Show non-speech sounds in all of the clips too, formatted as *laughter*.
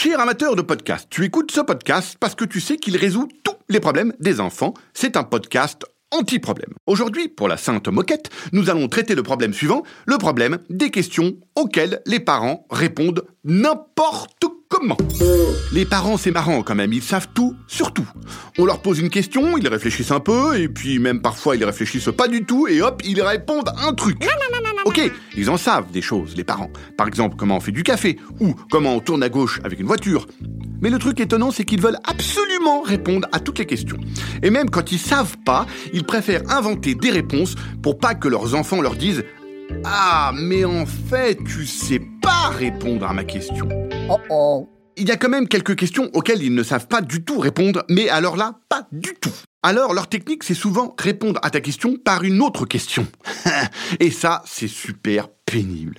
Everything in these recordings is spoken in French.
Cher amateur de podcast, tu écoutes ce podcast parce que tu sais qu'il résout tous les problèmes des enfants. C'est un podcast anti-problème. Aujourd'hui, pour la Sainte Moquette, nous allons traiter le problème suivant, le problème des questions auxquelles les parents répondent n'importe comment. Les parents, c'est marrant quand même, ils savent tout sur tout. On leur pose une question, ils réfléchissent un peu, et puis même parfois ils réfléchissent pas du tout, et hop, ils répondent un truc. Ok, ils en savent des choses, les parents. Par exemple, comment on fait du café, ou comment on tourne à gauche avec une voiture. Mais le truc étonnant, c'est qu'ils veulent absolument répondre à toutes les questions. Et même quand ils savent pas, ils préfèrent inventer des réponses pour pas que leurs enfants leur disent Ah, mais en fait, tu sais pas répondre à ma question. Oh oh. Il y a quand même quelques questions auxquelles ils ne savent pas du tout répondre, mais alors là, pas du tout. Alors, leur technique, c'est souvent répondre à ta question par une autre question. *laughs* Et ça, c'est super pénible.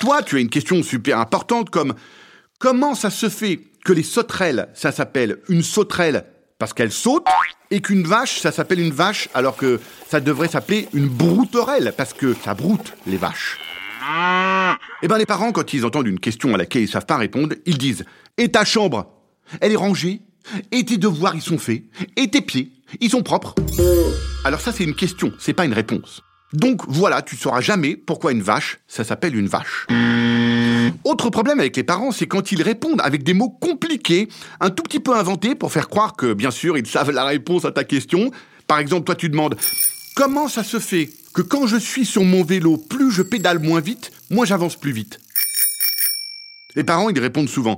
Toi, tu as une question super importante comme comment ça se fait que les sauterelles, ça s'appelle une sauterelle parce qu'elle saute, et qu'une vache, ça s'appelle une vache alors que ça devrait s'appeler une brouterelle parce que ça broute les vaches? Eh ben les parents, quand ils entendent une question à laquelle ils savent pas répondre, ils disent Et ta chambre Elle est rangée Et tes devoirs, ils sont faits Et tes pieds, ils sont propres Alors ça, c'est une question, c'est pas une réponse. Donc voilà, tu sauras jamais pourquoi une vache, ça s'appelle une vache. Autre problème avec les parents, c'est quand ils répondent avec des mots compliqués, un tout petit peu inventés pour faire croire que, bien sûr, ils savent la réponse à ta question. Par exemple, toi, tu demandes Comment ça se fait que quand je suis sur mon vélo, plus je pédale moins vite, moins j'avance plus vite les parents, ils répondent souvent.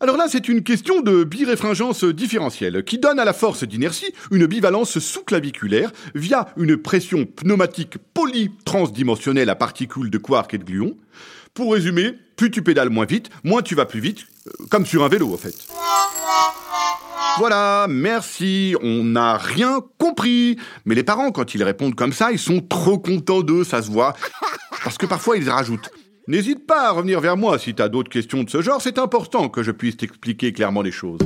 Alors là, c'est une question de biréfringence différentielle qui donne à la force d'inertie une bivalence sous-claviculaire via une pression pneumatique polytransdimensionnelle à particules de quark et de gluons. Pour résumer, plus tu pédales moins vite, moins tu vas plus vite, euh, comme sur un vélo en fait. Voilà, merci, on n'a rien compris. Mais les parents, quand ils répondent comme ça, ils sont trop contents d'eux, ça se voit. Parce que parfois, ils rajoutent. N'hésite pas à revenir vers moi si t'as d'autres questions de ce genre, c'est important que je puisse t'expliquer clairement les choses.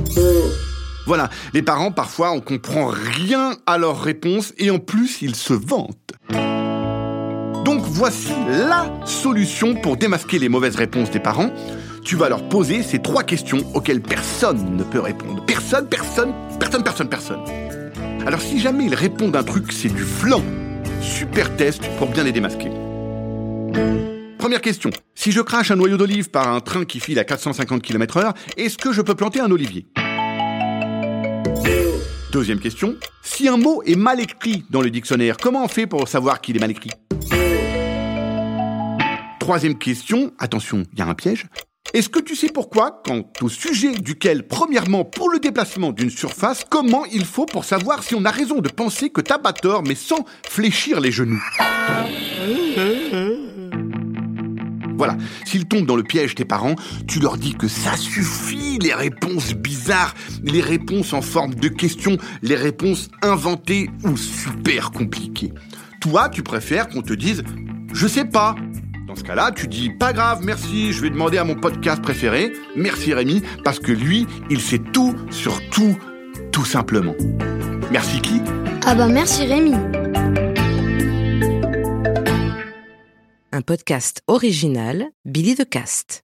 Voilà, les parents, parfois, on comprend rien à leurs réponses et en plus, ils se vantent. Donc voici la solution pour démasquer les mauvaises réponses des parents. Tu vas leur poser ces trois questions auxquelles personne ne peut répondre. Personne, personne, personne, personne, personne. Alors si jamais ils répondent un truc, c'est du flan. Super test pour bien les démasquer. Première question. Si je crache un noyau d'olive par un train qui file à 450 km/h, est-ce que je peux planter un olivier? Deuxième question. Si un mot est mal écrit dans le dictionnaire, comment on fait pour savoir qu'il est mal écrit? Troisième question. Attention, il y a un piège. Est-ce que tu sais pourquoi, quant au sujet duquel, premièrement, pour le déplacement d'une surface, comment il faut pour savoir si on a raison de penser que t'as pas tort, mais sans fléchir les genoux? Voilà, s'ils tombent dans le piège tes parents, tu leur dis que ça suffit, les réponses bizarres, les réponses en forme de questions, les réponses inventées ou super compliquées. Toi, tu préfères qu'on te dise je sais pas. Dans ce cas-là, tu dis pas grave, merci, je vais demander à mon podcast préféré, merci Rémi, parce que lui, il sait tout sur tout, tout simplement. Merci qui? Ah bah merci Rémi. Un podcast original Billy de Cast.